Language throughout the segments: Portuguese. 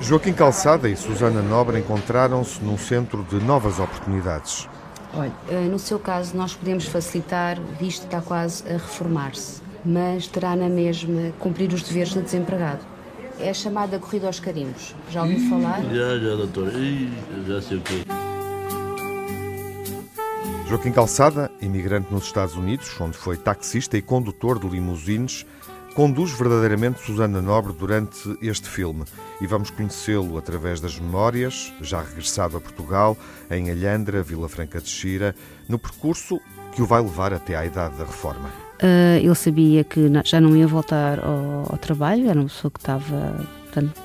Joaquim Calçada e Susana Nobre encontraram-se num centro de novas oportunidades. Olha, eh, no seu caso, nós podemos facilitar, visto que está quase a reformar-se, mas terá na mesma cumprir os deveres de desempregado. É a chamada corrida aos carimbos. Já ouviu falar? Já, já, doutor. Já sei o quê. Joaquim Calçada, imigrante nos Estados Unidos, onde foi taxista e condutor de limusines, conduz verdadeiramente Susana Nobre durante este filme e vamos conhecê-lo através das memórias, já regressado a Portugal, em Alhandra, Vila Franca de Xira, no percurso que o vai levar até à idade da reforma. Uh, ele sabia que já não ia voltar ao, ao trabalho, era uma pessoa que estava, portanto,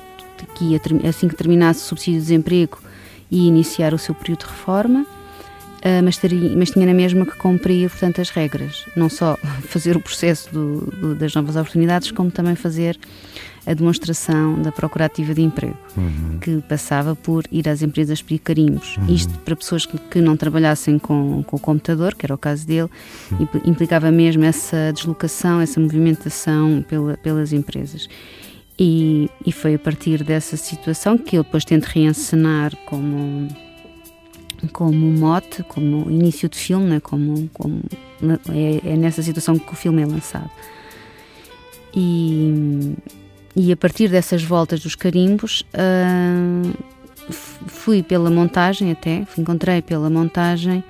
que ia, assim que terminasse o subsídio de desemprego e iniciar o seu período de reforma Uh, mas, teria, mas, tinha na mesma que cumprir, portanto, as regras. Não só fazer o processo do, do, das novas oportunidades, como também fazer a demonstração da procura ativa de emprego, uhum. que passava por ir às empresas pedir carimbos. Uhum. Isto para pessoas que, que, não trabalhassem com, com o computador, que era o caso dele, uhum. implicava mesmo essa deslocação, essa movimentação pela, pelas empresas. E, e foi a partir dessa situação que ele depois tenta reencenar como como mote, como início de filme, né? como, como é, é, nessa situação que o filme é lançado. E, e a partir dessas voltas dos carimbos, uh, fui pela montagem até, encontrei pela montagem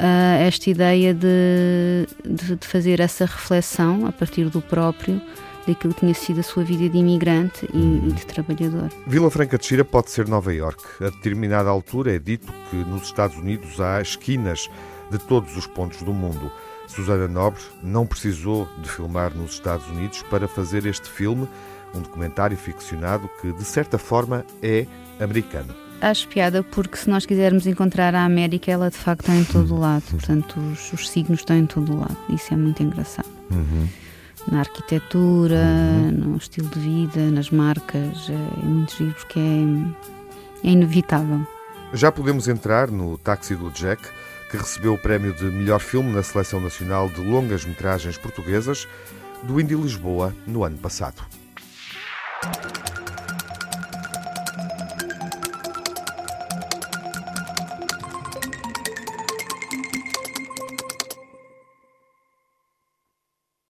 uh, esta ideia de, de, de fazer essa reflexão a partir do próprio daquilo que tinha sido a sua vida de imigrante e, e de trabalhador. Vila Franca de Xira pode ser Nova York. A determinada altura é dito que nos Estados Unidos há esquinas de todos os pontos do mundo. Susana Nobre não precisou de filmar nos Estados Unidos para fazer este filme, um documentário ficcionado que, de certa forma, é americano. Acho piada porque se nós quisermos encontrar a América, ela de facto está em todo o lado. Portanto, os, os signos estão em todo o lado. Isso é muito engraçado. Uhum na arquitetura, uhum. no estilo de vida, nas marcas. É, é muito giro porque é, é inevitável. Já podemos entrar no Táxi do Jack, que recebeu o prémio de melhor filme na Seleção Nacional de Longas Metragens Portuguesas do Indy Lisboa no ano passado.